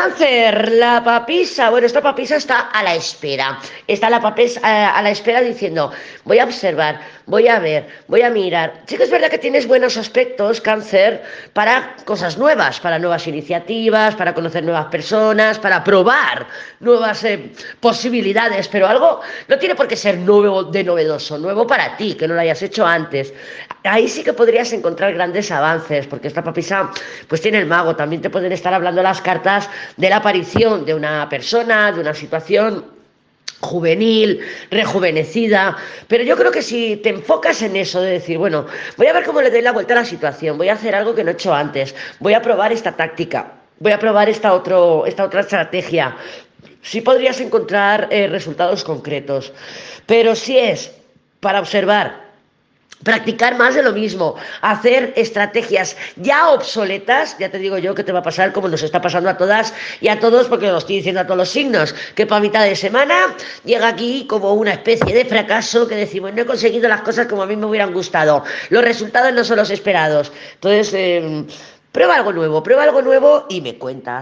Cáncer, la papisa, bueno, esta papisa está a la espera, está la papisa eh, a la espera diciendo, voy a observar, voy a ver, voy a mirar. Sí que es verdad que tienes buenos aspectos, cáncer, para cosas nuevas, para nuevas iniciativas, para conocer nuevas personas, para probar nuevas eh, posibilidades, pero algo no tiene por qué ser nuevo de novedoso, nuevo para ti, que no lo hayas hecho antes. Ahí sí que podrías encontrar grandes avances, porque esta papisa pues tiene el mago, también te pueden estar hablando las cartas de la aparición de una persona, de una situación juvenil, rejuvenecida, pero yo creo que si te enfocas en eso de decir, bueno, voy a ver cómo le doy la vuelta a la situación, voy a hacer algo que no he hecho antes, voy a probar esta táctica, voy a probar esta, otro, esta otra estrategia, sí podrías encontrar eh, resultados concretos, pero si es para observar, practicar más de lo mismo, hacer estrategias ya obsoletas, ya te digo yo que te va a pasar como nos está pasando a todas y a todos, porque lo estoy diciendo a todos los signos, que para mitad de semana llega aquí como una especie de fracaso que decimos, no he conseguido las cosas como a mí me hubieran gustado, los resultados no son los esperados. Entonces, eh, prueba algo nuevo, prueba algo nuevo y me cuentas.